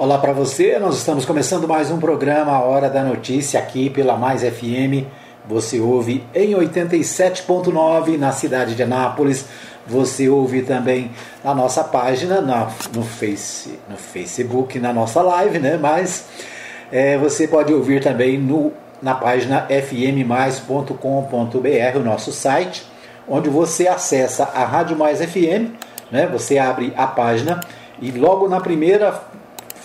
Olá para você, nós estamos começando mais um programa A Hora da Notícia aqui pela Mais FM. Você ouve em 87.9 na cidade de Anápolis. Você ouve também na nossa página, na, no, face, no Facebook, na nossa live, né? Mas é, você pode ouvir também no, na página fmmais.com.br, o nosso site, onde você acessa a Rádio Mais FM, né? Você abre a página e logo na primeira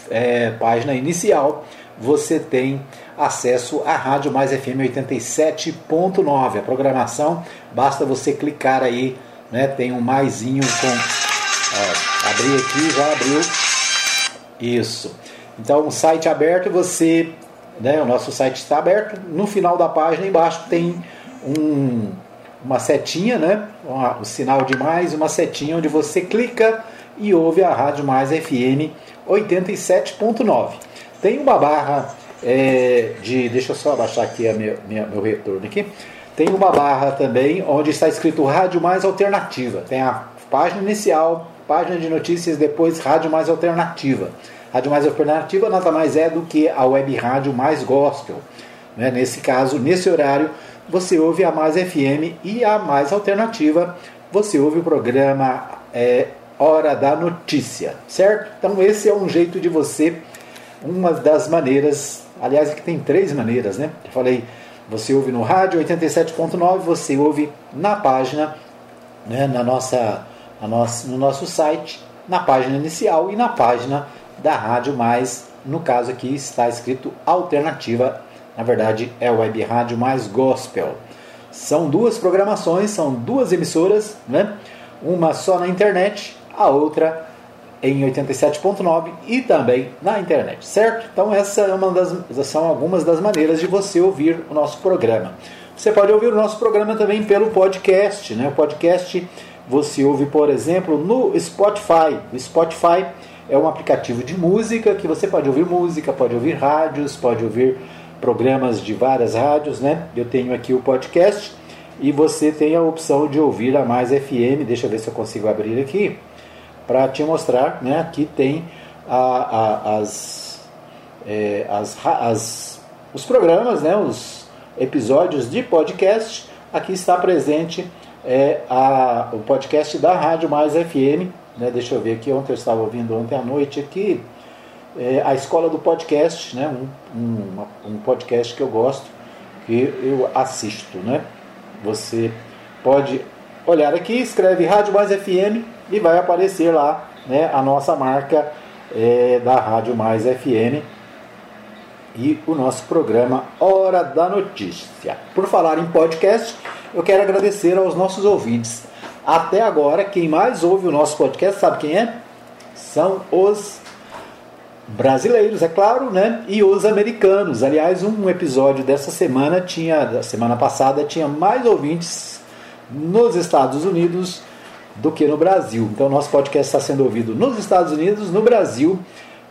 é, página inicial, você tem acesso à Rádio Mais FM 87.9. A programação, basta você clicar aí, né? Tem um maisinho com. Ó, abri aqui, já abriu. Isso. Então, o site aberto, você. Né, o nosso site está aberto. No final da página, embaixo, tem um, uma setinha, né? Um sinal de mais, uma setinha onde você clica e ouve a Rádio Mais FM 87.9. Tem uma barra é, de. Deixa eu só abaixar aqui a minha, minha, meu retorno aqui. Tem uma barra também onde está escrito Rádio Mais Alternativa. Tem a página inicial, página de notícias, depois Rádio Mais Alternativa. Rádio Mais Alternativa nada mais é do que a web rádio mais gospel. Né? Nesse caso, nesse horário, você ouve a Mais FM e a Mais Alternativa, você ouve o programa é, hora da notícia, certo? Então esse é um jeito de você, uma das maneiras, aliás, que tem três maneiras, né? Eu falei, você ouve no rádio 87.9, você ouve na página, né, na nossa, na nossa, no nosso site, na página inicial e na página da rádio mais, no caso aqui está escrito alternativa, na verdade é o web rádio mais gospel. São duas programações, são duas emissoras, né? Uma só na internet a outra em 87.9 e também na internet, certo? Então essa é uma das, são algumas das maneiras de você ouvir o nosso programa. Você pode ouvir o nosso programa também pelo podcast, né? O podcast você ouve, por exemplo, no Spotify. O Spotify é um aplicativo de música que você pode ouvir música, pode ouvir rádios, pode ouvir programas de várias rádios, né? Eu tenho aqui o podcast e você tem a opção de ouvir a Mais FM. Deixa eu ver se eu consigo abrir aqui para te mostrar, né? Aqui tem a, a, as, é, as, as, os programas, né? Os episódios de podcast. Aqui está presente é, a, o podcast da Rádio Mais FM. Né? Deixa eu ver aqui, ontem eu estava ouvindo ontem à noite aqui. É, a Escola do Podcast, né? Um, um, um podcast que eu gosto, que eu assisto, né? Você pode olhar aqui, escreve Rádio Mais FM e vai aparecer lá né, a nossa marca é, da Rádio Mais FM e o nosso programa Hora da Notícia. Por falar em podcast, eu quero agradecer aos nossos ouvintes. Até agora, quem mais ouve o nosso podcast, sabe quem é? São os brasileiros, é claro, né? E os americanos. Aliás, um episódio dessa semana tinha, da semana passada, tinha mais ouvintes nos Estados Unidos do que no Brasil. Então, nosso podcast está sendo ouvido nos Estados Unidos, no Brasil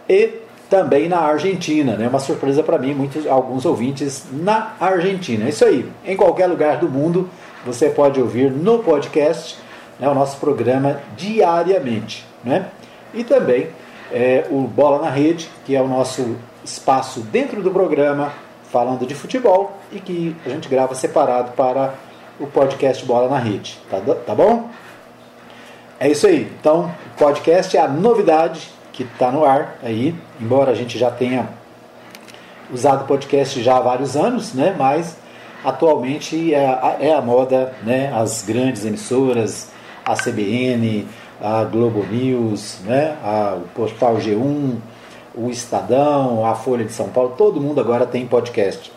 e também na Argentina. Né? Uma surpresa para mim, muitos, alguns ouvintes na Argentina. É isso aí. Em qualquer lugar do mundo, você pode ouvir no podcast né, o nosso programa diariamente. Né? E também é, o Bola na Rede, que é o nosso espaço dentro do programa falando de futebol e que a gente grava separado para o podcast Bola na Rede. Tá, tá bom? É isso aí. Então, podcast é a novidade que está no ar aí, embora a gente já tenha usado podcast já há vários anos, né? Mas atualmente é a, é a moda, né? As grandes emissoras, a CBN, a Globo News, né? A, o Portal G1, o Estadão, a Folha de São Paulo, todo mundo agora tem podcast.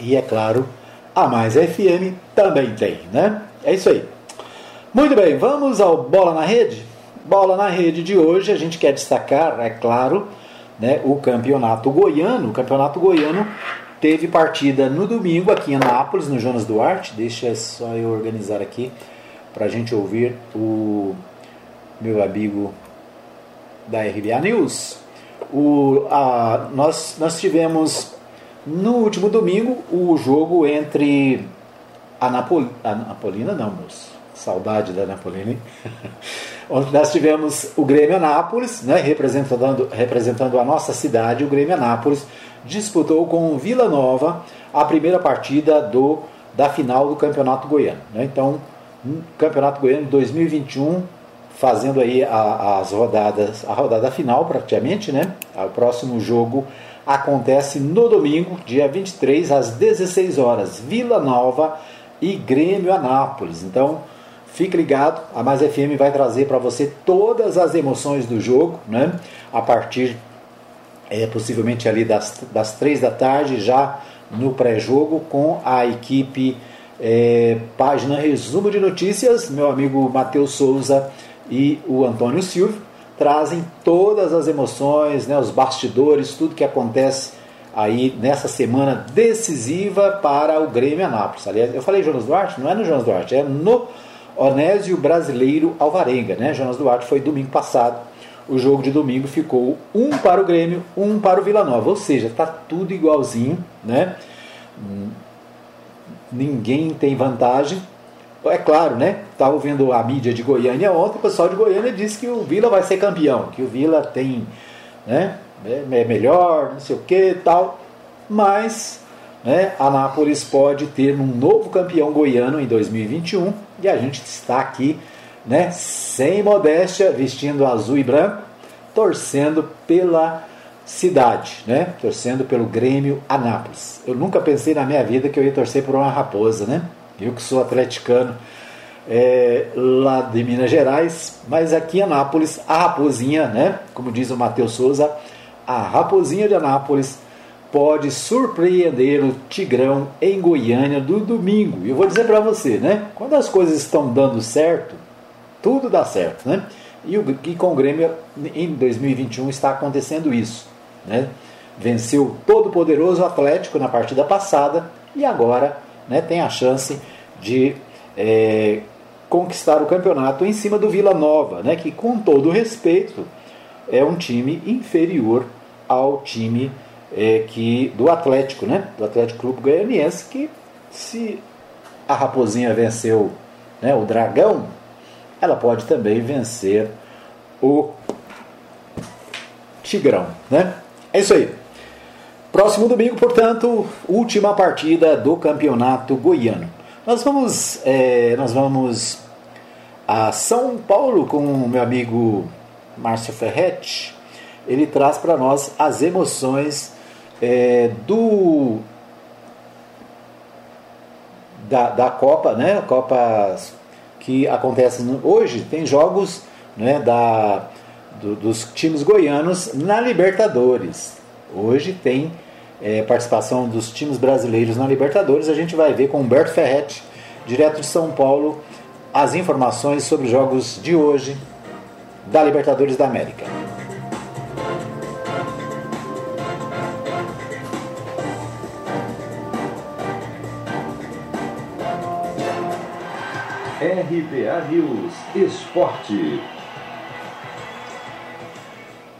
E é claro, a Mais FM também tem, né? É isso aí. Muito bem, vamos ao Bola na Rede? Bola na Rede de hoje, a gente quer destacar, é claro, né, o campeonato goiano. O campeonato goiano teve partida no domingo aqui em Anápolis, no Jonas Duarte. Deixa só eu organizar aqui para a gente ouvir o meu amigo da RBA News. O, a, nós, nós tivemos no último domingo o jogo entre a, Napol, a Napolina, não, moço Saudade da Napolini. onde nós tivemos o Grêmio Anápolis, né, representando, representando a nossa cidade, o Grêmio Anápolis disputou com o Vila Nova a primeira partida do, da final do Campeonato Goiano. Né? Então, um Campeonato Goiano 2021, fazendo aí a, as rodadas, a rodada final praticamente, né? O próximo jogo acontece no domingo, dia 23, às 16 horas, Vila Nova e Grêmio Anápolis. Então, fique ligado, a Mais FM vai trazer para você todas as emoções do jogo, né? A partir é, possivelmente ali das, das 3 da tarde, já no pré-jogo, com a equipe é, página Resumo de Notícias, meu amigo Matheus Souza e o Antônio Silvio trazem todas as emoções, né, os bastidores, tudo que acontece aí nessa semana decisiva para o Grêmio Anápolis. Aliás, eu falei Jonas Duarte, não é no Jonas Duarte, é no Onésio Brasileiro Alvarenga, né? Jonas Duarte foi domingo passado. O jogo de domingo ficou um para o Grêmio, um para o Vila Nova, ou seja, está tudo igualzinho, né? Ninguém tem vantagem. É claro, né? Estava ouvindo a mídia de Goiânia ontem, o pessoal de Goiânia disse que o Vila vai ser campeão, que o Vila tem, né? É, é melhor, não sei o que tal. Mas né, Anápolis pode ter um novo campeão goiano em 2021 e a gente está aqui, né, sem modéstia, vestindo azul e branco, torcendo pela cidade, né, torcendo pelo Grêmio Anápolis. Eu nunca pensei na minha vida que eu ia torcer por uma raposa, né? Eu que sou atleticano é, lá de Minas Gerais, mas aqui em Anápolis, a raposinha, né, como diz o Matheus Souza, a Raposinha de Anápolis pode surpreender o Tigrão em Goiânia do domingo. E eu vou dizer para você, né? Quando as coisas estão dando certo, tudo dá certo, né? E, o, e com o Grêmio em 2021 está acontecendo isso, né? Venceu todo o poderoso Atlético na partida passada e agora né, tem a chance de é, conquistar o campeonato em cima do Vila Nova, né? Que com todo respeito é um time inferior ao time é, que do Atlético, né? Do Atlético Clube Goianiense, que se a Raposinha venceu né, o Dragão, ela pode também vencer o Tigrão, né? É isso aí. Próximo domingo, portanto, última partida do Campeonato Goiano. Nós vamos, é, nós vamos a São Paulo com o meu amigo Márcio Ferretti ele traz para nós as emoções é, do da, da Copa, né? Copa que acontece hoje tem jogos, né? Da do, dos times goianos na Libertadores. Hoje tem é, participação dos times brasileiros na Libertadores. A gente vai ver com Humberto Ferretti, direto de São Paulo, as informações sobre os jogos de hoje da Libertadores da América. RBA News Esporte.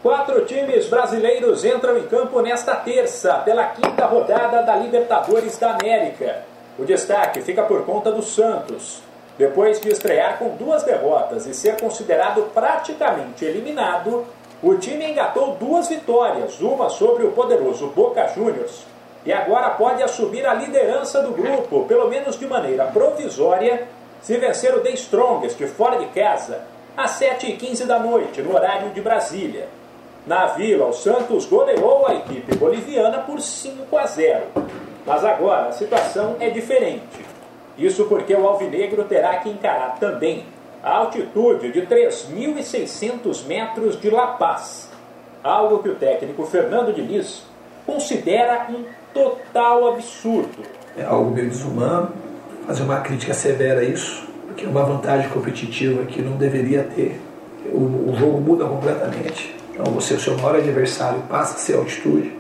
Quatro times brasileiros entram em campo nesta terça, pela quinta rodada da Libertadores da América. O destaque fica por conta do Santos. Depois de estrear com duas derrotas e ser considerado praticamente eliminado, o time engatou duas vitórias, uma sobre o poderoso Boca Juniors, e agora pode assumir a liderança do grupo, pelo menos de maneira provisória, se vencer o The Strongest fora de casa, às 7h15 da noite, no horário de Brasília. Na Vila, o Santos goleou a equipe boliviana por 5 a 0. Mas agora a situação é diferente. Isso porque o Alvinegro terá que encarar também a altitude de 3.600 metros de La Paz, algo que o técnico Fernando Diniz considera um total absurdo. É algo meio desumano, fazer uma crítica severa a isso, porque é uma vantagem competitiva que não deveria ter. O, o jogo muda completamente. Então você, o seu maior adversário, passa a ser altitude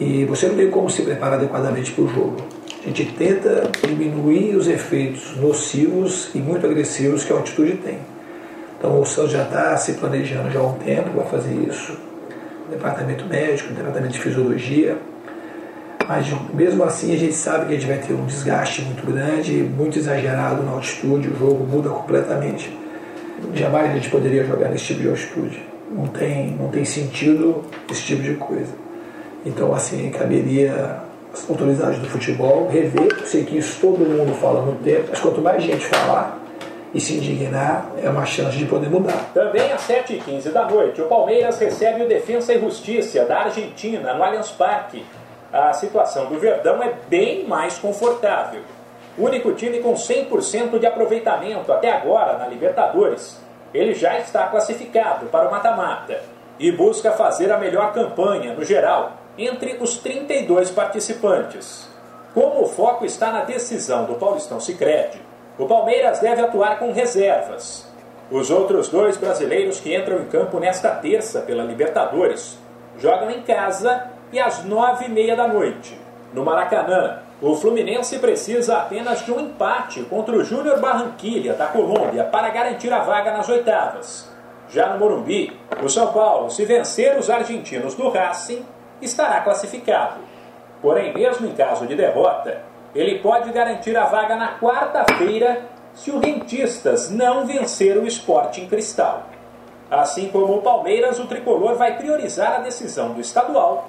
e você não tem como se preparar adequadamente para o jogo. A gente tenta diminuir os efeitos nocivos e muito agressivos que a altitude tem. Então o Santos já está se planejando já há um tempo para fazer isso. Departamento médico, departamento de fisiologia, mas mesmo assim a gente sabe que a gente vai ter um desgaste muito grande, muito exagerado na altitude, o jogo muda completamente. jamais a gente poderia jogar nesse tipo de altitude. Não tem, não tem sentido esse tipo de coisa. Então, assim, caberia as autoridades do futebol rever. Eu sei que isso todo mundo fala no tempo, mas quanto mais gente falar e se indignar, é uma chance de poder mudar. Também às 7h15 da noite, o Palmeiras recebe o Defensa e Justiça da Argentina no Allianz Parque. A situação do Verdão é bem mais confortável. O único time com 100% de aproveitamento até agora na Libertadores. Ele já está classificado para o mata-mata e busca fazer a melhor campanha no geral entre os 32 participantes. Como o foco está na decisão do Paulistão Sicredi, o Palmeiras deve atuar com reservas. Os outros dois brasileiros que entram em campo nesta terça pela Libertadores jogam em casa e às nove e meia da noite. No Maracanã, o Fluminense precisa apenas de um empate contra o Júnior Barranquilha, da Colômbia, para garantir a vaga nas oitavas. Já no Morumbi, o São Paulo, se vencer os argentinos do Racing, estará classificado. Porém, mesmo em caso de derrota, ele pode garantir a vaga na quarta-feira se o Rentistas não vencer o Esporte em Cristal. Assim como o Palmeiras, o tricolor vai priorizar a decisão do estadual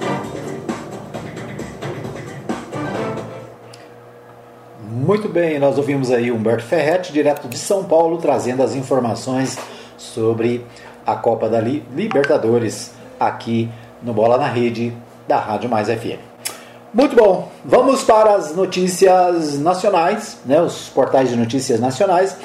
Muito bem, nós ouvimos aí Humberto Ferretti, direto de São Paulo, trazendo as informações sobre a Copa da Libertadores aqui no Bola na Rede da Rádio Mais FM. Muito bom, vamos para as notícias nacionais, né, os portais de notícias nacionais.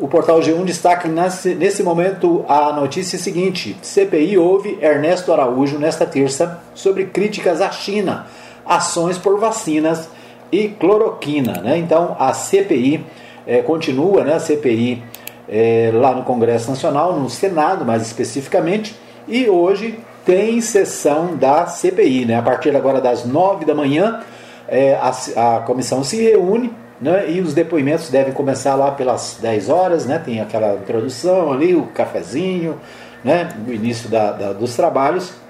O portal G1 destaca nesse, momento a notícia seguinte: CPI ouve Ernesto Araújo nesta terça sobre críticas à China, ações por vacinas e cloroquina. Né? Então a CPI é, continua, né, a CPI é, lá no Congresso Nacional, no Senado mais especificamente, e hoje tem sessão da CPI. Né? A partir agora das 9 da manhã, é, a, a comissão se reúne né? e os depoimentos devem começar lá pelas 10 horas, né? tem aquela introdução ali, o cafezinho, né? no início da, da, dos trabalhos.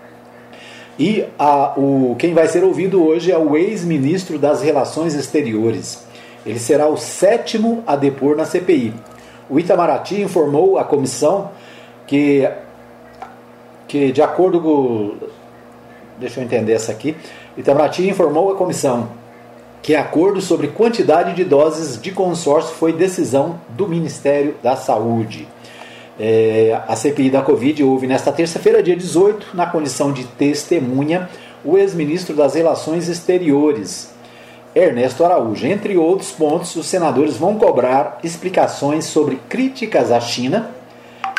E a, o, quem vai ser ouvido hoje é o ex-ministro das Relações Exteriores. Ele será o sétimo a depor na CPI. O Itamaraty informou à comissão que, que de acordo com. Deixa eu entender essa aqui. Itamaraty informou à comissão que acordo sobre quantidade de doses de consórcio foi decisão do Ministério da Saúde. É, a CPI da Covid houve nesta terça-feira, dia 18, na condição de testemunha, o ex-ministro das Relações Exteriores, Ernesto Araújo. Entre outros pontos, os senadores vão cobrar explicações sobre críticas à China,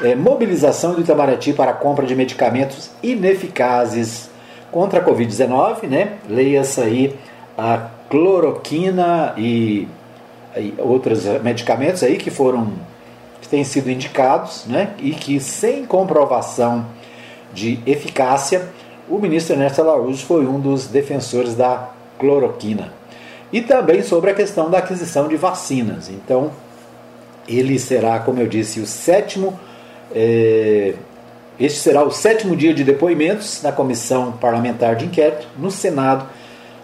é, mobilização do Itamaraty para a compra de medicamentos ineficazes contra a Covid-19, né? leia-se aí a cloroquina e, e outros medicamentos aí que foram que têm sido indicados né, e que, sem comprovação de eficácia, o ministro Ernesto Araújo foi um dos defensores da cloroquina. E também sobre a questão da aquisição de vacinas. Então, ele será, como eu disse, o sétimo. É, este será o sétimo dia de depoimentos na comissão parlamentar de inquérito no Senado,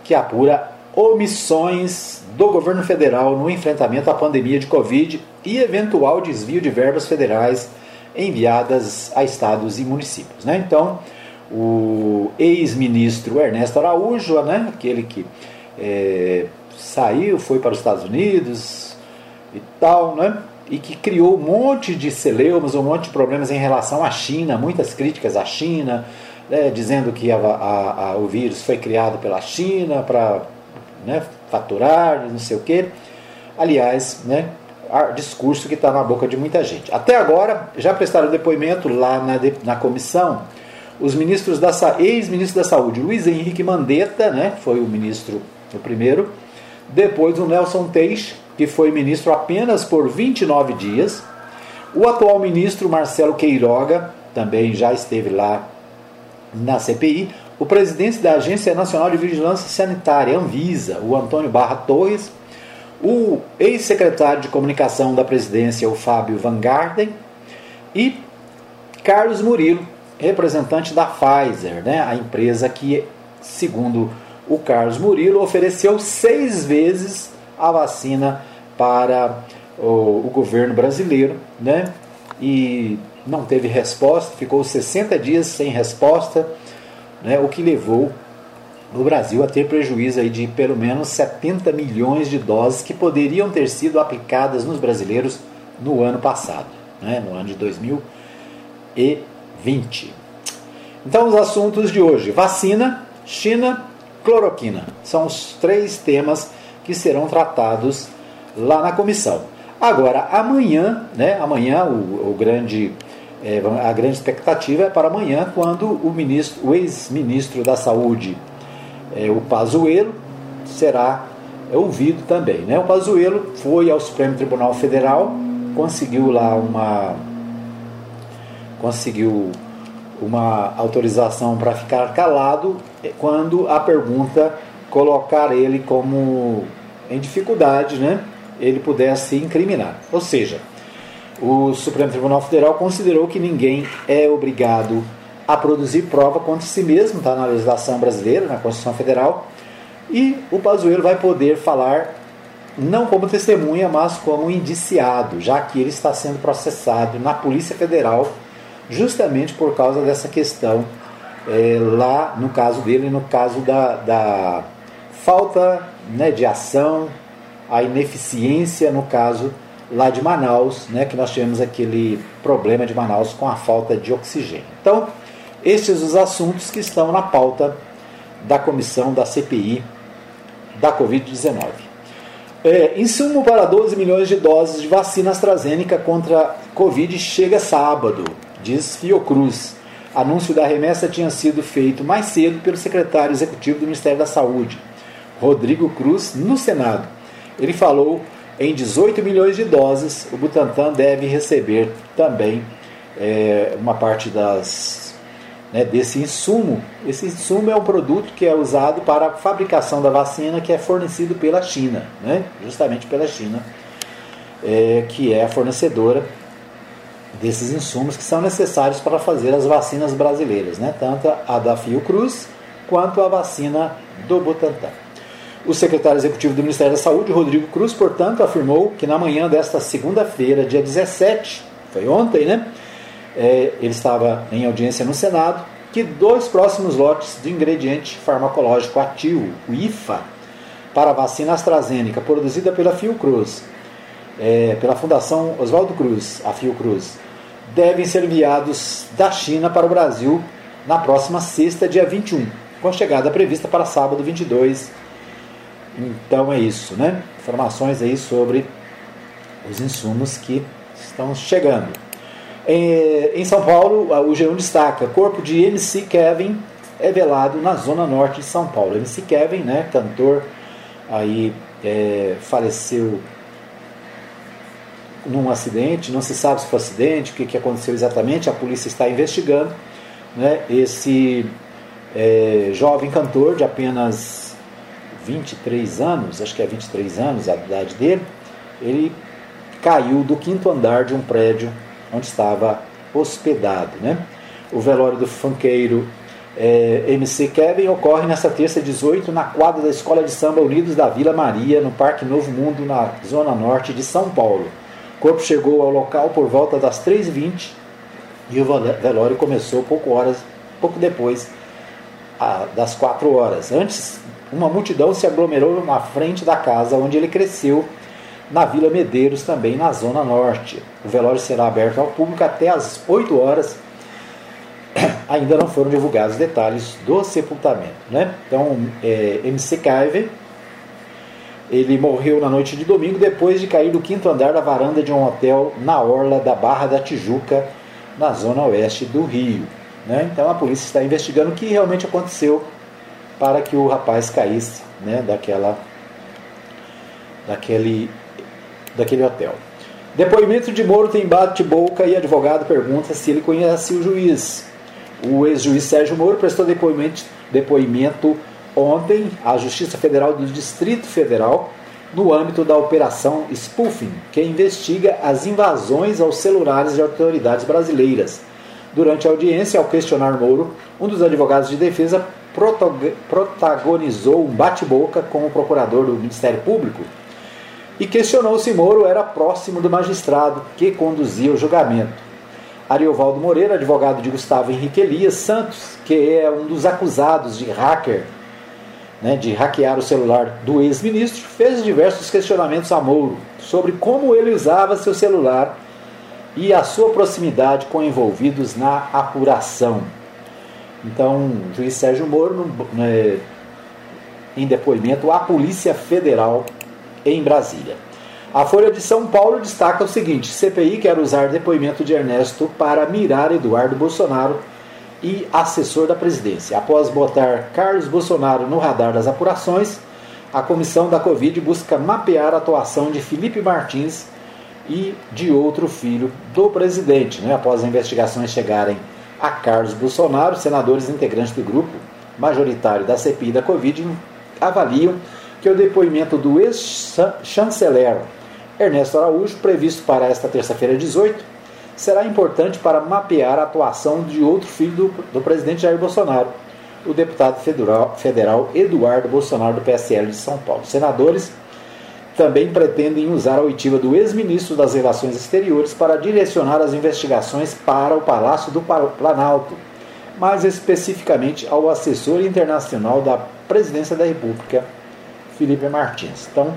que apura omissões do governo federal no enfrentamento à pandemia de Covid e eventual desvio de verbas federais enviadas a estados e municípios. Né? Então, o ex-ministro Ernesto Araújo, né, aquele que é, saiu, foi para os Estados Unidos e tal, né, e que criou um monte de celeumas, um monte de problemas em relação à China, muitas críticas à China, né, dizendo que a, a, a, o vírus foi criado pela China para né, faturar, não sei o quê. Aliás, né, discurso que está na boca de muita gente. Até agora, já prestaram depoimento lá na, na comissão os ministros da ex-ministro da Saúde, Luiz Henrique Mandetta, né, foi o ministro o primeiro, depois o Nelson Teix, que foi ministro apenas por 29 dias, o atual ministro Marcelo Queiroga, também já esteve lá na CPI. O presidente da Agência Nacional de Vigilância Sanitária, Anvisa, o Antônio Barra Torres, o ex-secretário de comunicação da presidência, o Fábio Van Garden, e Carlos Murilo, representante da Pfizer, né, a empresa que, segundo o Carlos Murilo, ofereceu seis vezes a vacina para o, o governo brasileiro, né, e não teve resposta, ficou 60 dias sem resposta, né, o que levou o Brasil a ter prejuízo aí de pelo menos 70 milhões de doses que poderiam ter sido aplicadas nos brasileiros no ano passado, né, no ano de 2020. Então, os assuntos de hoje: vacina, China, cloroquina. São os três temas que serão tratados lá na comissão. Agora, amanhã, né, amanhã o, o grande é, a grande expectativa é para amanhã, quando o, ministro, o ex-ministro da Saúde, é, o Pazuello, será ouvido também. Né? O Pazuello foi ao Supremo Tribunal Federal, conseguiu lá uma conseguiu uma autorização para ficar calado quando a pergunta colocar ele como em dificuldade, né? Ele pudesse incriminar. Ou seja, o Supremo Tribunal Federal considerou que ninguém é obrigado a produzir prova contra si mesmo, está na legislação brasileira, na Constituição Federal, e o Pazuello vai poder falar não como testemunha, mas como indiciado, já que ele está sendo processado na Polícia Federal justamente por causa dessa questão é, lá no caso dele, no caso da, da falta né, de ação, a ineficiência no caso lá de Manaus, né, que nós tivemos aquele problema de Manaus com a falta de oxigênio. Então, estes os assuntos que estão na pauta da comissão da CPI da Covid-19. É, insumo para 12 milhões de doses de vacina AstraZeneca contra Covid chega sábado, diz Fiocruz. Anúncio da remessa tinha sido feito mais cedo pelo secretário executivo do Ministério da Saúde, Rodrigo Cruz, no Senado. Ele falou em 18 milhões de doses, o Butantan deve receber também é, uma parte das, né, desse insumo. Esse insumo é um produto que é usado para a fabricação da vacina que é fornecido pela China, né, justamente pela China, é, que é a fornecedora desses insumos que são necessários para fazer as vacinas brasileiras, né, tanto a da Fiocruz quanto a vacina do Butantan. O secretário executivo do Ministério da Saúde, Rodrigo Cruz, portanto, afirmou que na manhã desta segunda-feira, dia 17, foi ontem, né? É, ele estava em audiência no Senado, que dois próximos lotes de ingrediente farmacológico ativo, o IFA, para a vacina AstraZeneca, produzida pela Fiocruz, é, pela Fundação Oswaldo Cruz, a Fiocruz, devem ser enviados da China para o Brasil na próxima sexta, dia 21, com chegada prevista para sábado 22 então é isso, né? Informações aí sobre os insumos que estão chegando. Em, São Paulo, o G1 destaca: corpo de MC Kevin é velado na zona norte de São Paulo. MC Kevin, né, cantor, aí é, faleceu num acidente. Não se sabe se foi acidente, o que, que aconteceu exatamente. A polícia está investigando. Né, esse é, jovem cantor de apenas 23 anos, acho que é 23 anos a idade dele, ele caiu do quinto andar de um prédio onde estava hospedado. Né? O velório do funkeiro é, MC Kevin ocorre nesta terça 18 na quadra da Escola de Samba Unidos da Vila Maria, no Parque Novo Mundo, na zona norte de São Paulo. O corpo chegou ao local por volta das 3h20 e o velório começou pouco, horas, pouco depois das 4 horas. Antes uma multidão se aglomerou na frente da casa onde ele cresceu, na Vila Medeiros, também na Zona Norte. O velório será aberto ao público até às 8 horas. Ainda não foram divulgados detalhes do sepultamento. Né? Então, é, MC Kaiver, ele morreu na noite de domingo depois de cair do quinto andar da varanda de um hotel na orla da Barra da Tijuca, na zona oeste do Rio. Né? Então a polícia está investigando o que realmente aconteceu para que o rapaz caísse né, daquela, daquele, daquele hotel. Depoimento de Moro tem bate-boca e advogado pergunta se ele conhece o juiz. O ex-juiz Sérgio Moro prestou depoimento, depoimento ontem à Justiça Federal do Distrito Federal no âmbito da Operação Spoofing, que investiga as invasões aos celulares de autoridades brasileiras. Durante a audiência, ao questionar Moro, um dos advogados de defesa protagonizou um bate-boca com o procurador do Ministério Público e questionou se Moro era próximo do magistrado que conduzia o julgamento. Ariovaldo Moreira, advogado de Gustavo Henrique Elias Santos, que é um dos acusados de hacker né, de hackear o celular do ex-ministro, fez diversos questionamentos a Mouro sobre como ele usava seu celular e a sua proximidade com envolvidos na apuração. Então, o juiz Sérgio Moro, né, em depoimento à Polícia Federal em Brasília. A Folha de São Paulo destaca o seguinte: CPI quer usar depoimento de Ernesto para mirar Eduardo Bolsonaro e assessor da presidência. Após botar Carlos Bolsonaro no radar das apurações, a comissão da Covid busca mapear a atuação de Felipe Martins e de outro filho do presidente. Né? Após as investigações chegarem a Carlos Bolsonaro, senadores integrantes do grupo majoritário da CPI da Covid avaliam que o depoimento do ex-chanceler Ernesto Araújo, previsto para esta terça-feira 18, será importante para mapear a atuação de outro filho do, do presidente Jair Bolsonaro, o deputado federal, federal Eduardo Bolsonaro, do PSL de São Paulo. Senadores também pretendem usar a oitiva do ex-ministro das Relações Exteriores para direcionar as investigações para o Palácio do Planalto, mais especificamente ao assessor internacional da Presidência da República, Felipe Martins. Então,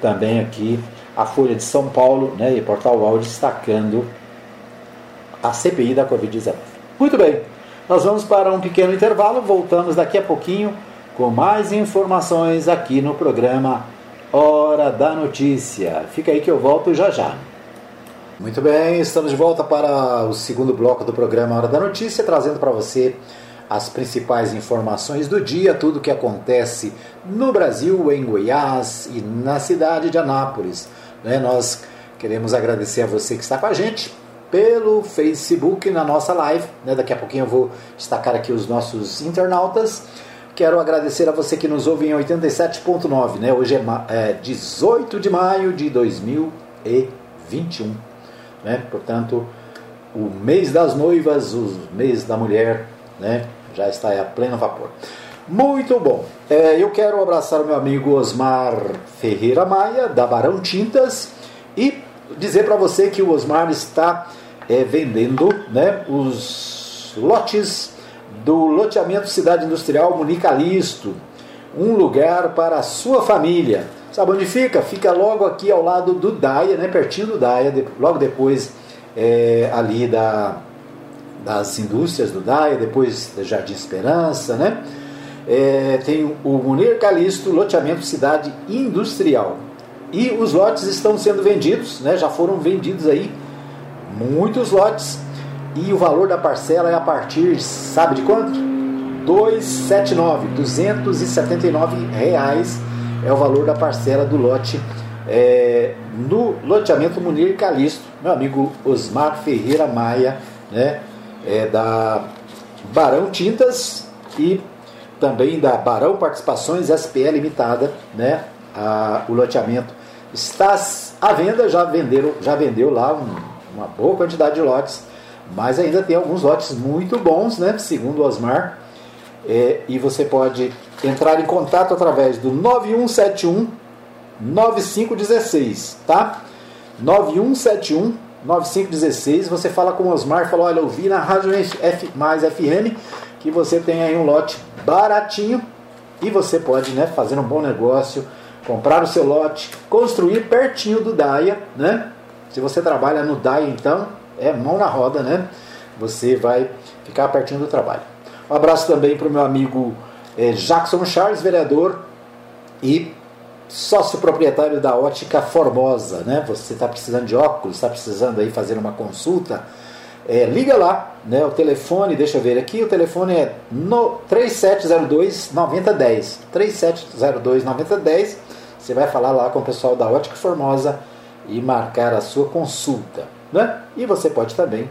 também aqui a Folha de São Paulo né, e Portal UOL destacando a CPI da Covid-19. Muito bem, nós vamos para um pequeno intervalo, voltamos daqui a pouquinho com mais informações aqui no programa Hora da Notícia. Fica aí que eu volto já já. Muito bem, estamos de volta para o segundo bloco do programa Hora da Notícia, trazendo para você as principais informações do dia, tudo o que acontece no Brasil, em Goiás e na cidade de Anápolis. Né? Nós queremos agradecer a você que está com a gente pelo Facebook na nossa live. Né? Daqui a pouquinho eu vou destacar aqui os nossos internautas. Quero agradecer a você que nos ouve em 87.9. Né? Hoje é, é 18 de maio de 2021. Né? Portanto, o mês das noivas, o mês da mulher, né? já está a pleno vapor. Muito bom. É, eu quero abraçar o meu amigo Osmar Ferreira Maia, da Barão Tintas, e dizer para você que o Osmar está é, vendendo né, os lotes do loteamento Cidade Industrial Municalisto, um lugar para a sua família. Sabe onde fica? Fica logo aqui ao lado do Daia, né, pertinho do Daia, logo depois é, ali da, das indústrias do Daia, depois da Jardim Esperança, né? É, tem o Munir Calisto, loteamento Cidade Industrial. E os lotes estão sendo vendidos, né, já foram vendidos aí muitos lotes e o valor da parcela é a partir, sabe de quanto? 279, 279 reais é o valor da parcela do lote é, no loteamento Munir Calixto, meu amigo Osmar Ferreira Maia, né, é, da Barão Tintas e também da Barão Participações SPE Limitada, né, a, o loteamento está à venda, já venderam, já vendeu lá um uma boa quantidade de lotes, mas ainda tem alguns lotes muito bons, né, segundo o Osmar. É, e você pode entrar em contato através do 9171 9516, tá? 9171 9516. Você fala com o Osmar, fala: Olha, eu vi na Rádio F, mais FM que você tem aí um lote baratinho e você pode né, fazer um bom negócio, comprar o seu lote, construir pertinho do Daia, né? Se você trabalha no DAI, então, é mão na roda, né? Você vai ficar pertinho do trabalho. Um abraço também para o meu amigo é, Jackson Charles, vereador e sócio proprietário da Ótica Formosa, né? Você está precisando de óculos, está precisando aí fazer uma consulta, é, liga lá, né? O telefone, deixa eu ver aqui, o telefone é no 3702 9010. 3702 9010. Você vai falar lá com o pessoal da Ótica Formosa e marcar a sua consulta. Né? E você pode também,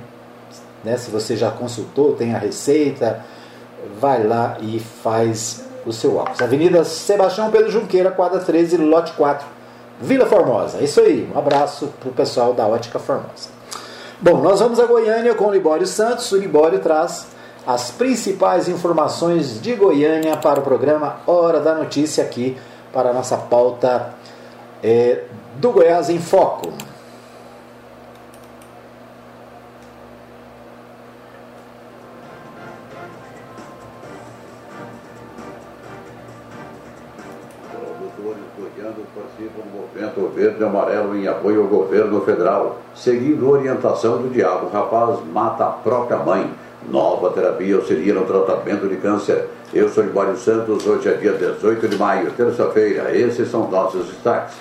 né, se você já consultou, tem a receita, vai lá e faz o seu óculos. Avenida Sebastião Pedro Junqueira, quadra 13, lote 4, Vila Formosa. Isso aí, um abraço para o pessoal da Ótica Formosa. Bom, nós vamos a Goiânia com o Libório Santos. O Libório traz as principais informações de Goiânia para o programa Hora da Notícia aqui para a nossa pauta é, do Goiás em Foco. participa do movimento verde e amarelo em apoio ao governo federal. Seguindo orientação do diabo, rapaz mata a própria mãe. Nova terapia auxilia no tratamento de câncer. Eu sou Ibário Santos, hoje é dia 18 de maio, terça-feira. Esses são nossos destaques.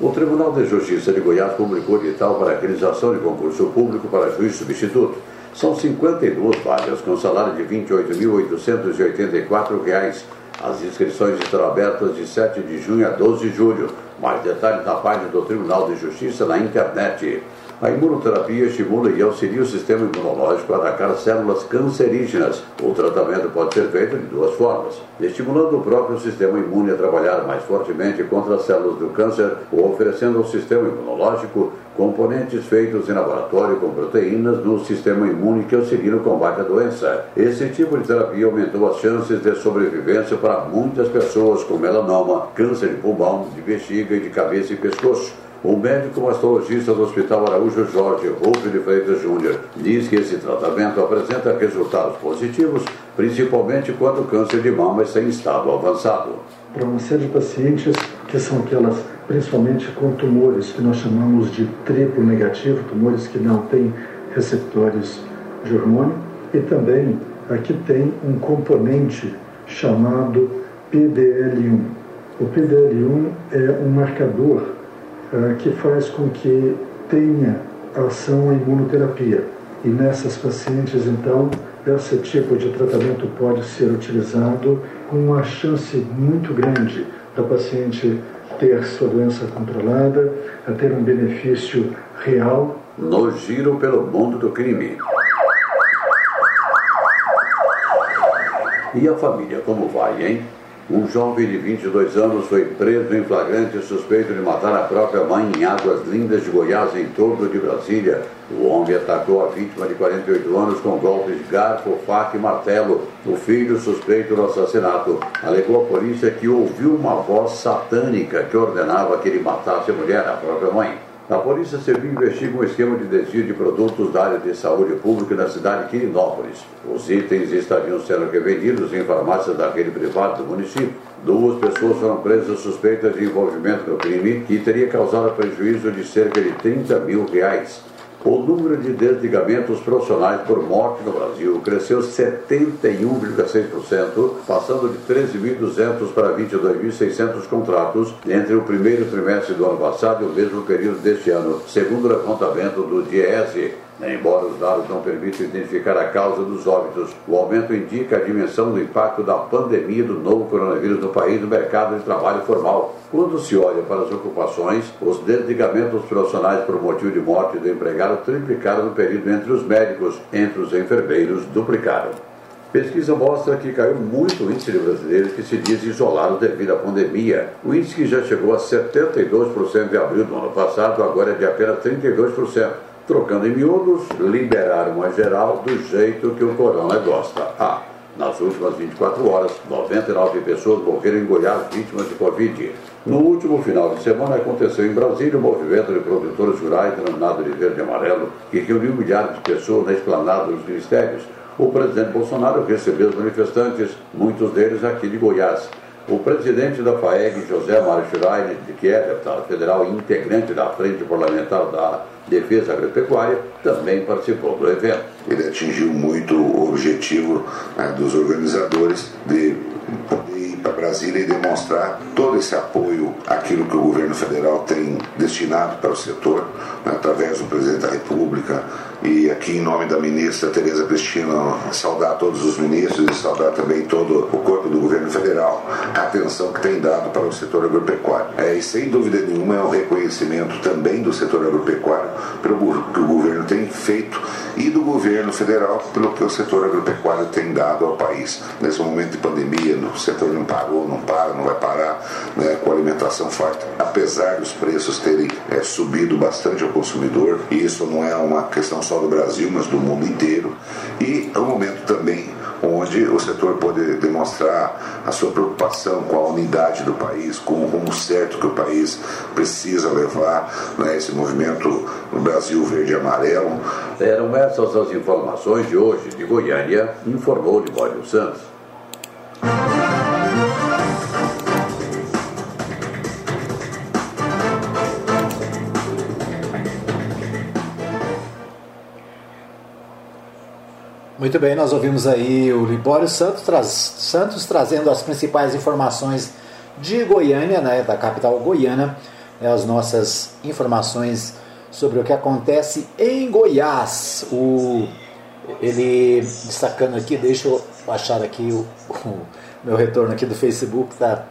O Tribunal de Justiça de Goiás publicou edital para a realização de concurso público para juiz substituto. São 52 vagas com salário de R$ 28.884. As inscrições estão abertas de 7 de junho a 12 de julho. Mais detalhes na página do Tribunal de Justiça na internet. A imunoterapia estimula e auxilia o sistema imunológico a atacar células cancerígenas. O tratamento pode ser feito de duas formas: estimulando o próprio sistema imune a trabalhar mais fortemente contra as células do câncer ou oferecendo ao sistema imunológico componentes feitos em laboratório com proteínas no sistema imune que auxiliam no combate à doença. Esse tipo de terapia aumentou as chances de sobrevivência para muitas pessoas com melanoma, câncer de pulmão, de bexiga e de cabeça e pescoço. O médico mastologista do Hospital Araújo Jorge Rubio de Freitas Júnior diz que esse tratamento apresenta resultados positivos, principalmente quando o câncer de mama está em estado avançado. Para uma série de pacientes que são aquelas, principalmente com tumores que nós chamamos de triplo negativo, tumores que não têm receptores de hormônio, e também aqui tem um componente chamado PDL1. O PDL1 é um marcador que faz com que tenha ação a imunoterapia. E nessas pacientes, então, esse tipo de tratamento pode ser utilizado com uma chance muito grande da paciente ter sua doença controlada, a ter um benefício real. No giro pelo mundo do crime. E a família, como vai, hein? Um jovem de 22 anos foi preso em flagrante suspeito de matar a própria mãe em Águas Lindas de Goiás, em torno de Brasília. O homem atacou a vítima de 48 anos com golpes de garfo, faca e martelo. O filho suspeito do assassinato alegou à polícia que ouviu uma voz satânica que ordenava que ele matasse a mulher, a própria mãe. A Polícia Civil investiga um esquema de desvio de produtos da área de saúde pública na cidade de Quirinópolis. Os itens estariam sendo revendidos em farmácias da rede privada do município. Duas pessoas foram presas suspeitas de envolvimento no crime que teria causado prejuízo de cerca de 30 mil reais. O número de desligamentos profissionais por morte no Brasil cresceu 71,6%, passando de 13.200 para 22.600 contratos entre o primeiro trimestre do ano passado e o mesmo período deste ano, segundo o levantamento do DIESE. Embora os dados não permitam identificar a causa dos óbitos, o aumento indica a dimensão do impacto da pandemia do novo coronavírus no país no mercado de trabalho formal. Quando se olha para as ocupações, os desligamentos profissionais por motivo de morte do empregado triplicaram no período entre os médicos, entre os enfermeiros duplicaram. Pesquisa mostra que caiu muito o índice de brasileiros que se diz isolados devido à pandemia. O índice que já chegou a 72% em abril do ano passado, agora é de apenas 32%. Trocando em miúdos, liberaram a geral do jeito que o corona gosta. Ah, nas últimas 24 horas, 99 pessoas morreram em Goiás vítimas de Covid. No último final de semana aconteceu em Brasília o um movimento de produtores rurais denominado de verde e amarelo, que reuniu milhares de pessoas na esplanada dos ministérios. O presidente Bolsonaro recebeu os manifestantes, muitos deles aqui de Goiás. O presidente da FAEG, José Mário Schreiner, que é deputado federal e integrante da Frente Parlamentar da Defesa Agropecuária também participou do evento. Ele atingiu muito o objetivo né, dos organizadores de poder ir para Brasília e demonstrar todo esse apoio àquilo que o governo federal tem destinado para o setor, né, através do presidente da República, e aqui em nome da ministra Tereza Cristina saudar todos os ministros e saudar também todo o corpo do governo federal a atenção que tem dado para o setor agropecuário. É, e sem dúvida nenhuma é um reconhecimento também do setor agropecuário pelo que o governo tem feito e do governo federal pelo que o setor agropecuário tem dado ao país. Nesse momento de pandemia, o setor não parou, não para, não vai parar, né, com alimentação forte. Apesar dos preços terem é, subido bastante ao consumidor, e isso não é uma questão só do Brasil, mas do mundo inteiro. E é um momento também onde o setor pode demonstrar a sua preocupação com a unidade do país, com o rumo certo que o país precisa levar, né, esse movimento no Brasil verde e amarelo. Eram essas as informações de hoje de Goiânia, informou Libório Santos. Muito bem, nós ouvimos aí o Libório Santos, traz, Santos trazendo as principais informações de Goiânia, né, da capital goiana, né, as nossas informações sobre o que acontece em Goiás. O, ele destacando aqui, deixa eu achar aqui o, o meu retorno aqui do Facebook, tá?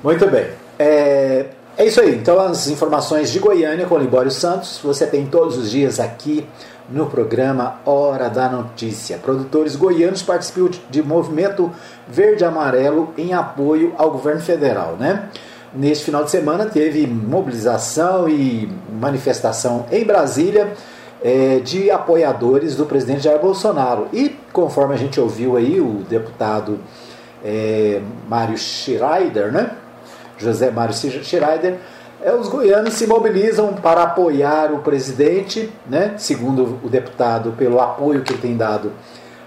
Muito bem. É, é isso aí. Então as informações de Goiânia com Libório Santos, você tem todos os dias aqui no programa Hora da Notícia. Produtores goianos participam de movimento verde amarelo em apoio ao governo federal, né? Neste final de semana teve mobilização e manifestação em Brasília é, de apoiadores do presidente Jair Bolsonaro. E conforme a gente ouviu aí, o deputado é, Mário Schreider, né? José Mário Schreider, é, os goianos se mobilizam para apoiar o presidente, né, segundo o deputado, pelo apoio que tem dado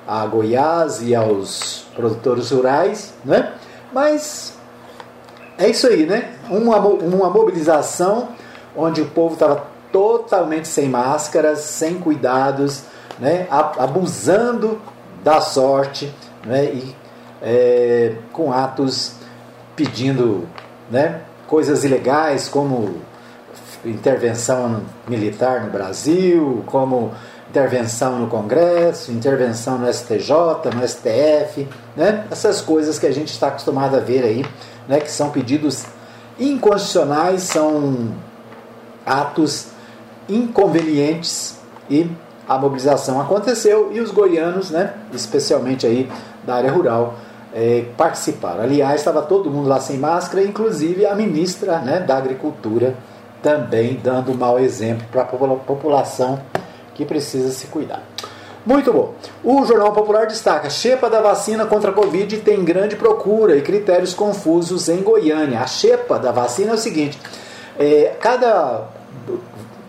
a Goiás e aos produtores rurais, né? Mas é isso aí, né? Uma, uma mobilização onde o povo estava totalmente sem máscaras, sem cuidados, né? abusando da sorte né? e é, com atos pedindo né? coisas ilegais como intervenção militar no Brasil, como intervenção no Congresso, intervenção no STJ, no STF, né? essas coisas que a gente está acostumado a ver aí, né? que são pedidos inconstitucionais, são atos inconvenientes e a mobilização aconteceu e os goianos, né? especialmente aí da área rural, é. Aliás, estava todo mundo lá sem máscara, inclusive a ministra né, da Agricultura também dando mau exemplo para a população que precisa se cuidar. Muito bom. O Jornal Popular destaca: Xepa da vacina contra a Covid tem grande procura e critérios confusos em Goiânia. A xepa da vacina é o seguinte: é, cada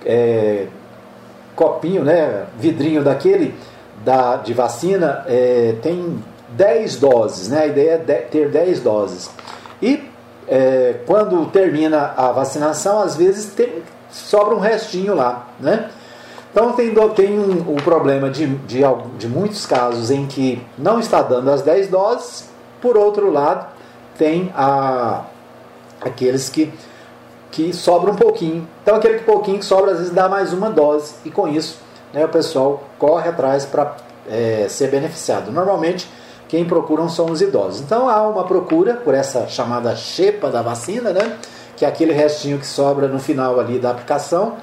é, copinho, né, vidrinho daquele da, de vacina é, tem 10 doses, né? A ideia é ter 10 doses. E é, quando termina a vacinação, às vezes tem, sobra um restinho lá, né? Então tem, tem um, um problema de, de, de muitos casos em que não está dando as 10 doses, por outro lado, tem a, aqueles que, que sobra um pouquinho. Então aquele pouquinho que sobra às vezes dá mais uma dose e com isso né, o pessoal corre atrás para é, ser beneficiado. Normalmente quem procuram são os idosos. Então há uma procura por essa chamada chepa da vacina, né? que é aquele restinho que sobra no final ali da aplicação,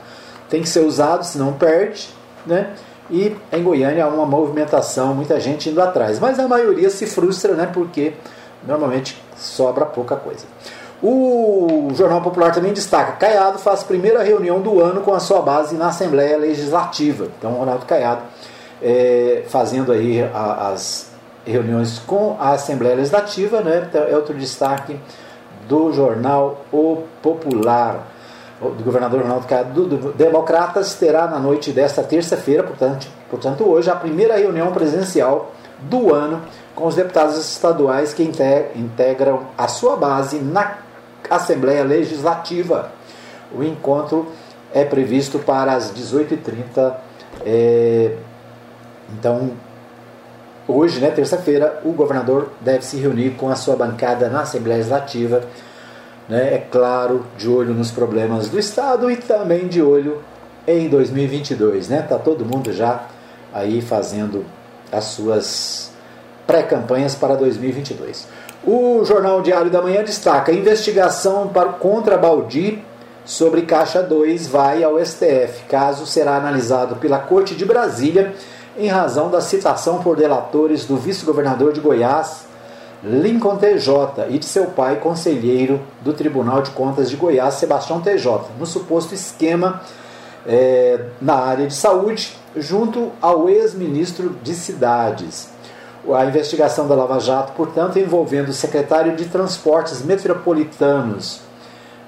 tem que ser usado, senão perde. Né? E em Goiânia há uma movimentação, muita gente indo atrás. Mas a maioria se frustra, né? porque normalmente sobra pouca coisa. O Jornal Popular também destaca: Caiado faz primeira reunião do ano com a sua base na Assembleia Legislativa. Então, Ronaldo Caiado é, fazendo aí as reuniões com a Assembleia Legislativa, né? Então, é outro destaque do jornal O Popular, do governador Ronaldo Caiado do, Democratas, terá na noite desta terça-feira, portanto, portanto, hoje, a primeira reunião presencial do ano com os deputados estaduais que integram a sua base na Assembleia Legislativa. O encontro é previsto para as 18h30. É, então, hoje, né, terça-feira, o governador deve se reunir com a sua bancada na Assembleia Legislativa. Né, é claro, de olho nos problemas do Estado e também de olho em 2022. Né? Tá todo mundo já aí fazendo as suas pré-campanhas para 2022. O Jornal Diário da Manhã destaca: investigação para, contra Baldi sobre Caixa 2 vai ao STF. Caso será analisado pela Corte de Brasília em razão da citação por delatores do vice-governador de Goiás, Lincoln TJ, e de seu pai, conselheiro do Tribunal de Contas de Goiás, Sebastião TJ, no suposto esquema é, na área de saúde, junto ao ex-ministro de Cidades. A investigação da Lava Jato, portanto, envolvendo o secretário de Transportes Metropolitanos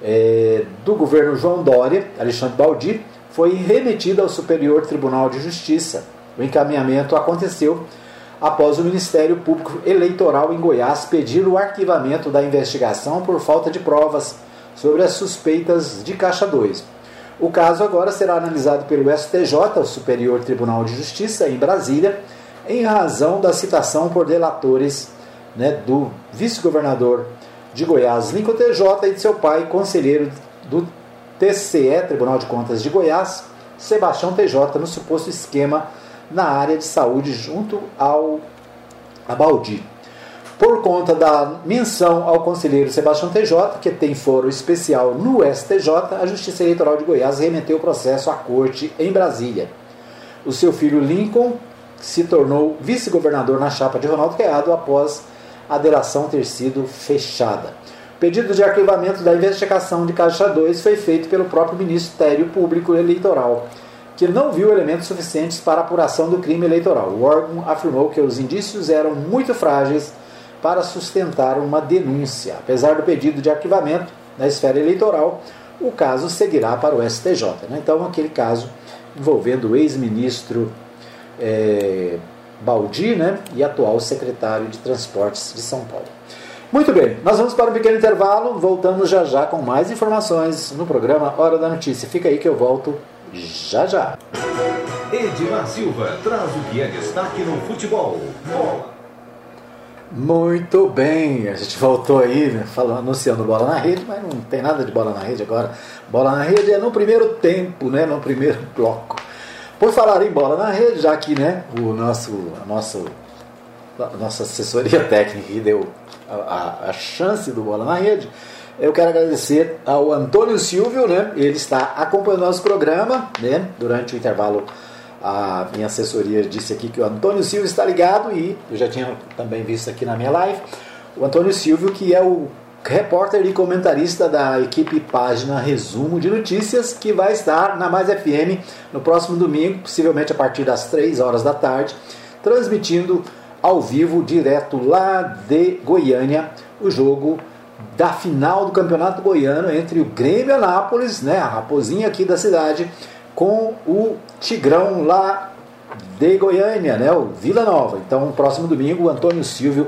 é, do governo João Dória, Alexandre Baldi, foi remetida ao Superior Tribunal de Justiça. O encaminhamento aconteceu após o Ministério Público Eleitoral em Goiás pedir o arquivamento da investigação por falta de provas sobre as suspeitas de Caixa 2. O caso agora será analisado pelo STJ, o Superior Tribunal de Justiça, em Brasília, em razão da citação por delatores né, do vice-governador de Goiás, Lincoln TJ, e de seu pai, conselheiro do TCE, Tribunal de Contas de Goiás, Sebastião TJ, no suposto esquema na área de saúde junto ao Abaldi. Por conta da menção ao conselheiro Sebastião TJ, que tem foro especial no STJ, a Justiça Eleitoral de Goiás remeteu o processo à corte em Brasília. O seu filho Lincoln se tornou vice-governador na chapa de Ronaldo Caiado após a delação ter sido fechada. O pedido de arquivamento da investigação de Caixa 2 foi feito pelo próprio Ministério Público Eleitoral, que não viu elementos suficientes para apuração do crime eleitoral. O órgão afirmou que os indícios eram muito frágeis para sustentar uma denúncia. Apesar do pedido de arquivamento na esfera eleitoral, o caso seguirá para o STJ. Né? Então, aquele caso envolvendo o ex-ministro é, Baldi né, e atual secretário de Transportes de São Paulo. Muito bem, nós vamos para um pequeno intervalo, voltamos já já com mais informações no programa Hora da Notícia. Fica aí que eu volto já já. Edmar Silva traz o que é destaque no futebol. Bola. Muito bem, a gente voltou aí né, falando, anunciando bola na rede, mas não tem nada de bola na rede agora. Bola na rede é no primeiro tempo, né, no primeiro bloco. Por falar em bola na rede, já que né, o nosso, a, nosso, a nossa assessoria técnica deu a, a, a, chance do bola na rede, eu quero agradecer ao Antônio Silvio, né? Ele está acompanhando nosso programa, né? Durante o intervalo, a minha assessoria disse aqui que o Antônio Silvio está ligado e eu já tinha também visto aqui na minha live. O Antônio Silvio, que é o repórter e comentarista da equipe Página Resumo de Notícias, que vai estar na Mais FM no próximo domingo, possivelmente a partir das 3 horas da tarde, transmitindo ao vivo, direto lá de Goiânia, o jogo da final do Campeonato Goiano entre o Grêmio Anápolis, né, a raposinha aqui da cidade, com o Tigrão lá de Goiânia, né, o Vila Nova. Então, próximo domingo, Antônio Silvio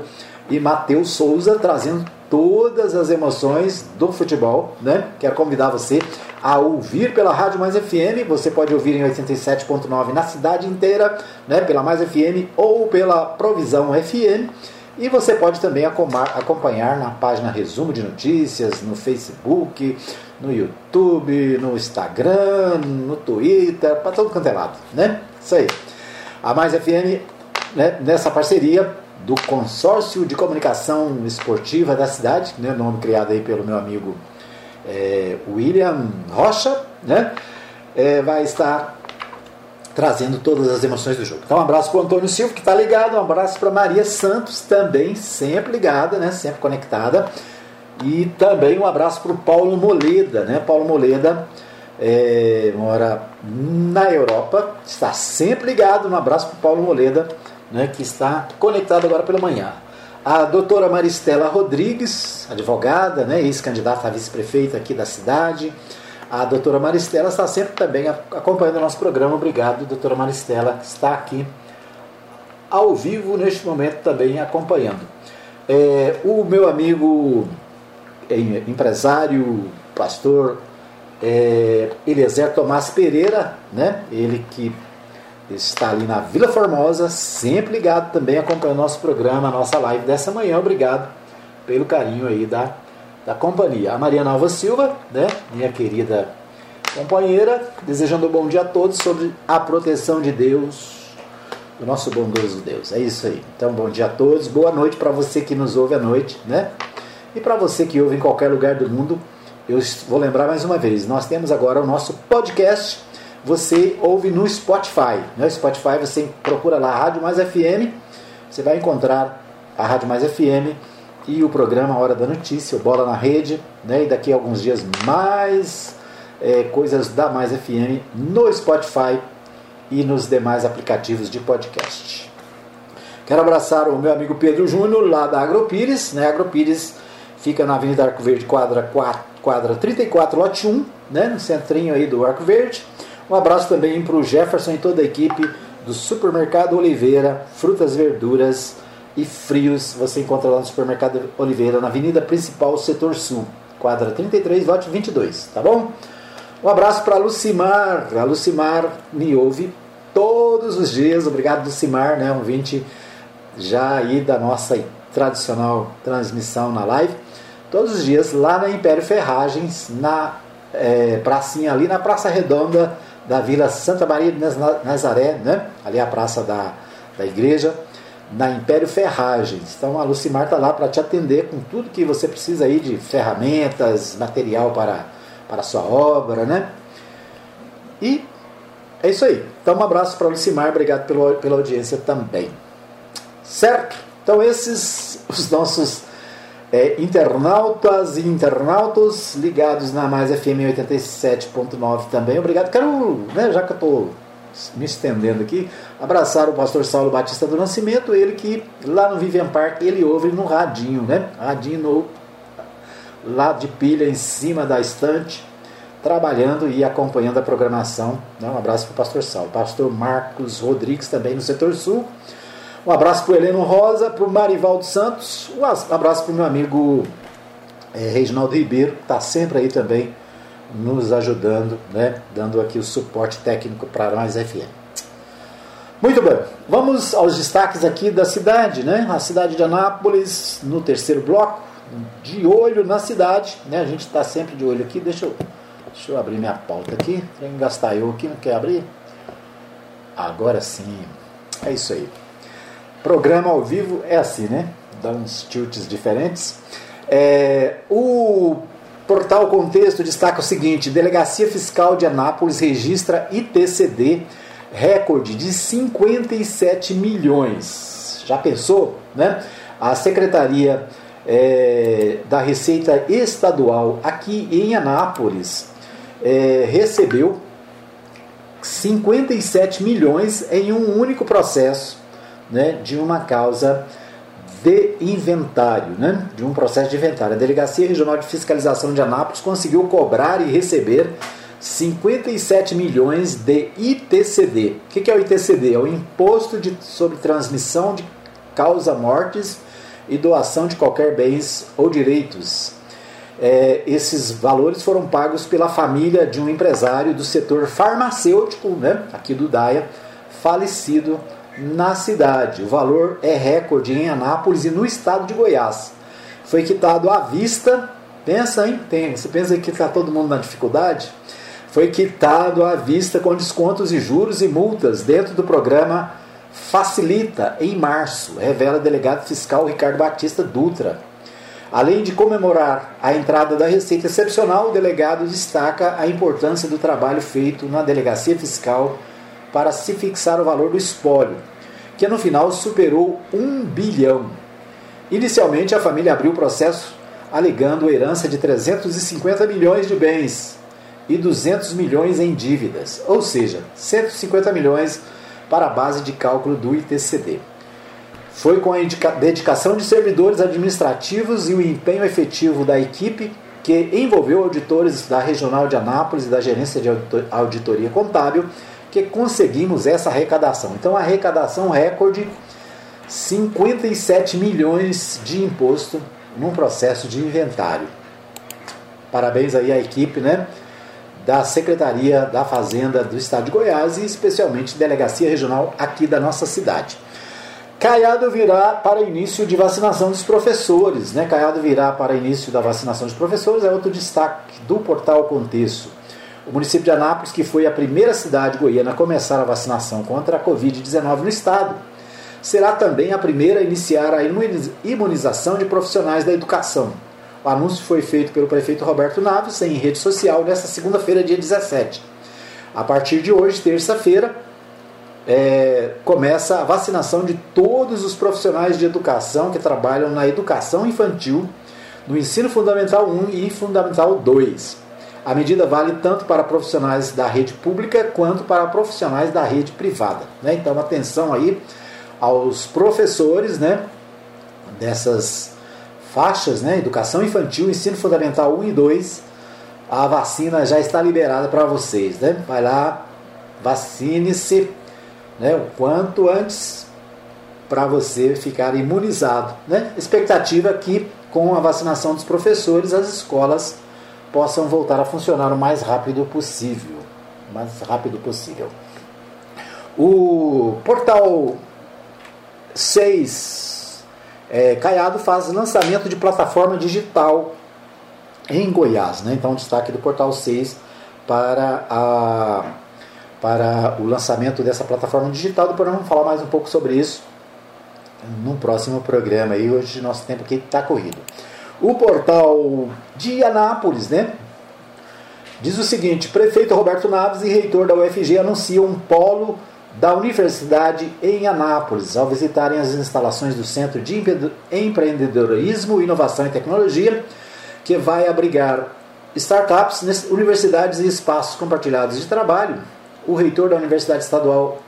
e Matheus Souza trazendo todas as emoções do futebol, né? Quero convidar você a ouvir pela Rádio Mais FM. Você pode ouvir em 87.9 na cidade inteira, né? Pela Mais FM ou pela Provisão FM. E você pode também acompanhar na página Resumo de Notícias, no Facebook, no YouTube, no Instagram, no Twitter, para todo quanto é lado, né? Isso aí. A Mais FM, né, nessa parceria, do Consórcio de Comunicação Esportiva da cidade, né, nome criado aí pelo meu amigo é, William Rocha, né, é, vai estar trazendo todas as emoções do jogo. Então, um abraço para o Antônio Silva, que está ligado, um abraço para Maria Santos, também sempre ligada, né, sempre conectada, e também um abraço para o Paulo Moleda, né, Paulo Moleda é, mora na Europa, está sempre ligado, um abraço para o Paulo Moleda, né, que está conectado agora pela manhã. A doutora Maristela Rodrigues, advogada, né, ex-candidata a vice-prefeita aqui da cidade. A doutora Maristela está sempre também acompanhando o nosso programa. Obrigado, doutora Maristela, que está aqui ao vivo neste momento também acompanhando. É, o meu amigo é, empresário, pastor é, Eliezer Tomás Pereira, né? Ele que está ali na Vila Formosa, sempre ligado também, acompanhando nosso programa, nossa live dessa manhã. Obrigado pelo carinho aí da, da companhia. A Mariana Alva Silva, né? Minha querida companheira, desejando um bom dia a todos sobre a proteção de Deus, do nosso bondoso Deus. É isso aí. Então, bom dia a todos, boa noite para você que nos ouve à noite, né? E para você que ouve em qualquer lugar do mundo, eu vou lembrar mais uma vez, nós temos agora o nosso podcast, você ouve no Spotify. No né? Spotify você procura lá Rádio Mais FM, você vai encontrar a Rádio Mais FM e o programa Hora da Notícia, Bola na Rede, né? e daqui a alguns dias mais é, coisas da Mais FM no Spotify e nos demais aplicativos de podcast. Quero abraçar o meu amigo Pedro Júnior, lá da Agropires. Né? Agropires fica na Avenida Arco Verde, quadra 4, quadra 34, lote 1, né, no centrinho aí do Arco Verde. Um abraço também para o Jefferson e toda a equipe do Supermercado Oliveira, frutas, verduras e frios. Você encontra lá no Supermercado Oliveira, na Avenida Principal, Setor Sul, quadra 33, lote 22, tá bom? Um abraço para Lucimar. A Lucimar me ouve todos os dias. Obrigado, Lucimar, né, um vinte já aí da nossa tradicional transmissão na live todos os dias lá na Império Ferragens, na é, pracinha ali na Praça Redonda da Vila Santa Maria de Nazaré, né? ali a praça da, da igreja, na Império Ferragens. Então a Lucimar está lá para te atender com tudo que você precisa aí de ferramentas, material para, para a sua obra, né? E é isso aí. Então um abraço para a Lucimar, obrigado pela, pela audiência também. Certo? Então esses os nossos é, internautas e internautos ligados na Mais FM 87.9 também. Obrigado. Quero, né, já que eu estou me estendendo aqui, abraçar o pastor Saulo Batista do Nascimento, ele que lá no Vivian Park ele ouve no radinho, né? Radinho no, lá de pilha em cima da estante, trabalhando e acompanhando a programação. Né? Um abraço para o pastor Saulo. Pastor Marcos Rodrigues também no setor sul. Um abraço para o Heleno Rosa, para o Marivaldo Santos, um abraço para o meu amigo é, Reginaldo Ribeiro, que está sempre aí também nos ajudando, né, dando aqui o suporte técnico para nós FM. Muito bem, vamos aos destaques aqui da cidade, né? A cidade de Anápolis, no terceiro bloco, de olho na cidade, né? A gente está sempre de olho aqui. Deixa eu, deixa eu abrir minha pauta aqui. Tem que gastar eu aqui, não quer abrir? Agora sim, é isso aí. Programa ao vivo é assim, né? Dá uns tilts diferentes. É, o portal Contexto destaca o seguinte: Delegacia Fiscal de Anápolis registra ITCD recorde de 57 milhões. Já pensou, né? A Secretaria é, da Receita Estadual aqui em Anápolis é, recebeu 57 milhões em um único processo né, de uma causa de inventário, né, de um processo de inventário. A Delegacia Regional de Fiscalização de Anápolis conseguiu cobrar e receber 57 milhões de ITCD. O que é o ITCD? É o Imposto de, sobre Transmissão de Causa Mortes e Doação de Qualquer Bens ou Direitos. É, esses valores foram pagos pela família de um empresário do setor farmacêutico, né, aqui do DAIA, falecido na cidade. O valor é recorde em Anápolis e no estado de Goiás. Foi quitado à vista. Pensa, hein? Tem, você pensa que está todo mundo na dificuldade? Foi quitado à vista com descontos e juros e multas dentro do programa Facilita em março, revela delegado fiscal Ricardo Batista Dutra. Além de comemorar a entrada da receita excepcional, o delegado destaca a importância do trabalho feito na delegacia fiscal para se fixar o valor do espólio, que no final superou um bilhão. Inicialmente, a família abriu o processo alegando herança de 350 milhões de bens e 200 milhões em dívidas, ou seja, 150 milhões para a base de cálculo do ITCD. Foi com a dedicação de servidores administrativos e o empenho efetivo da equipe que envolveu auditores da Regional de Anápolis e da Gerência de Auditoria Contábil que conseguimos essa arrecadação. Então, a arrecadação recorde 57 milhões de imposto num processo de inventário. Parabéns aí à equipe, né? da Secretaria da Fazenda do Estado de Goiás e especialmente Delegacia Regional aqui da nossa cidade. Caiado virá para início de vacinação dos professores, né? Caiado virá para início da vacinação dos professores é outro destaque do portal Contexto. O município de Anápolis, que foi a primeira cidade goiana a começar a vacinação contra a Covid-19 no estado, será também a primeira a iniciar a imunização de profissionais da educação. O anúncio foi feito pelo prefeito Roberto Naves em rede social nesta segunda-feira, dia 17. A partir de hoje, terça-feira, é, começa a vacinação de todos os profissionais de educação que trabalham na educação infantil, no ensino fundamental 1 e fundamental 2. A medida vale tanto para profissionais da rede pública quanto para profissionais da rede privada. Né? Então, atenção aí aos professores né, dessas faixas, né, educação infantil, ensino fundamental 1 e 2. A vacina já está liberada para vocês. Né? Vai lá, vacine-se né, o quanto antes para você ficar imunizado. Né? Expectativa que com a vacinação dos professores as escolas possam voltar a funcionar o mais rápido possível. Mais rápido possível. O portal 6 é, Caiado faz lançamento de plataforma digital em Goiás. Né? Então, destaque do portal 6 para a para o lançamento dessa plataforma digital. Depois vamos falar mais um pouco sobre isso no próximo programa. E hoje nosso tempo aqui está corrido. O portal de Anápolis, né? Diz o seguinte: prefeito Roberto Naves e reitor da UFG anunciam um polo da universidade em Anápolis ao visitarem as instalações do Centro de Empreendedorismo, Inovação e Tecnologia, que vai abrigar startups, universidades e espaços compartilhados de trabalho o reitor da Universidade Estadual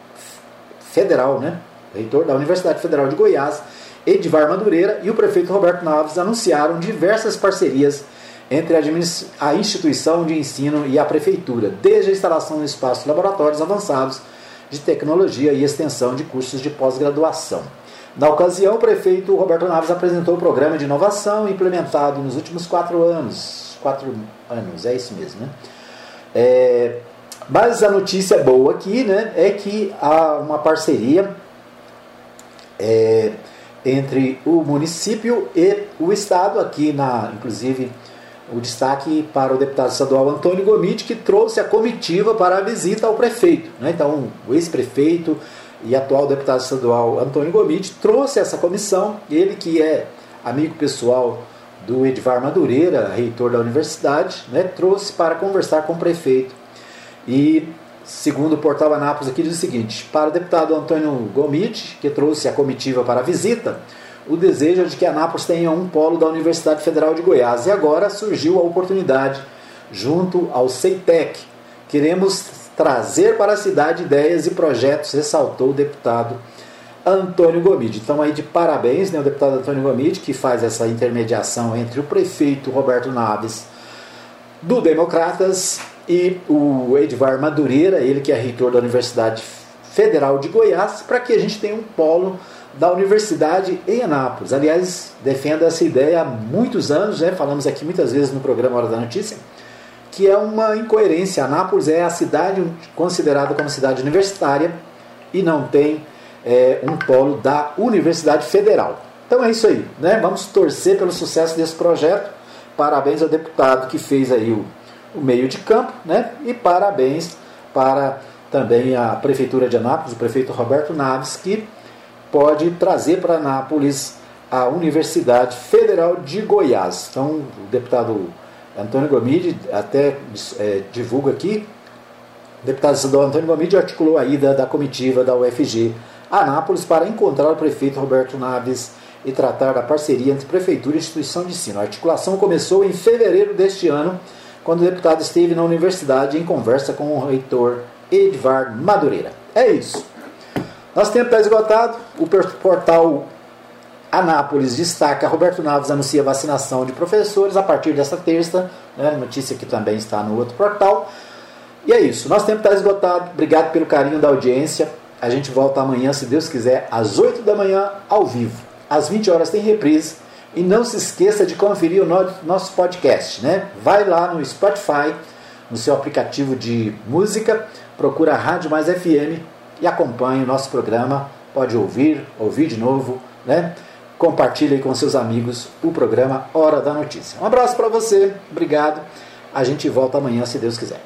Federal, né? Reitor da Universidade Federal de Goiás, Edvar Madureira e o prefeito Roberto Naves anunciaram diversas parcerias entre a instituição de ensino e a prefeitura, desde a instalação de espaços laboratórios avançados de tecnologia e extensão de cursos de pós-graduação. Na ocasião, o prefeito Roberto Naves apresentou o programa de inovação implementado nos últimos quatro anos. Quatro anos, é isso mesmo, né? É, mas a notícia boa aqui né, é que há uma parceria é, entre o município e o Estado, aqui na, inclusive, o destaque para o deputado estadual Antônio Gomide, que trouxe a comitiva para a visita ao prefeito. Né? Então, o ex-prefeito e atual deputado estadual Antônio Gomide trouxe essa comissão, ele que é amigo pessoal do Edvar Madureira, reitor da universidade, né? trouxe para conversar com o prefeito e, segundo o portal Anápolis, aqui diz o seguinte: para o deputado Antônio Gomit, que trouxe a comitiva para a visita, o desejo é de que Anápolis tenha um polo da Universidade Federal de Goiás. E agora surgiu a oportunidade, junto ao CEITEC. Queremos trazer para a cidade ideias e projetos, ressaltou o deputado Antônio Gomide. Então aí de parabéns, né, o deputado Antônio Gomide, que faz essa intermediação entre o prefeito Roberto Naves do Democratas e o Edvar Madureira, ele que é reitor da Universidade Federal de Goiás, para que a gente tenha um polo da universidade em Anápolis. Aliás, defendo essa ideia há muitos anos, né? falamos aqui muitas vezes no programa Hora da Notícia, que é uma incoerência. Anápolis é a cidade considerada como cidade universitária e não tem é, um polo da Universidade Federal. Então é isso aí, né? Vamos torcer pelo sucesso desse projeto. Parabéns ao deputado que fez aí o o meio de campo, né? E parabéns para também a Prefeitura de Anápolis, o prefeito Roberto Naves, que pode trazer para Anápolis a Universidade Federal de Goiás. Então, o deputado Antônio Gomide até é, divulga aqui, o deputado estadual Antônio Gomide articulou a ida da comitiva da UFG a Anápolis para encontrar o prefeito Roberto Naves e tratar da parceria entre prefeitura e instituição de ensino. A articulação começou em fevereiro deste ano quando o deputado esteve na universidade em conversa com o reitor Edvar Madureira. É isso. Nosso tempo está esgotado. O portal Anápolis destaca: Roberto Naves anuncia vacinação de professores a partir desta terça. Né? Notícia que também está no outro portal. E é isso. Nosso tempo está esgotado. Obrigado pelo carinho da audiência. A gente volta amanhã, se Deus quiser, às 8 da manhã, ao vivo. Às 20 horas tem reprise e não se esqueça de conferir o nosso podcast, né? Vai lá no Spotify, no seu aplicativo de música, procura Rádio Mais FM e acompanhe o nosso programa. Pode ouvir, ouvir de novo, né? Compartilhe com seus amigos o programa Hora da Notícia. Um abraço para você, obrigado. A gente volta amanhã, se Deus quiser.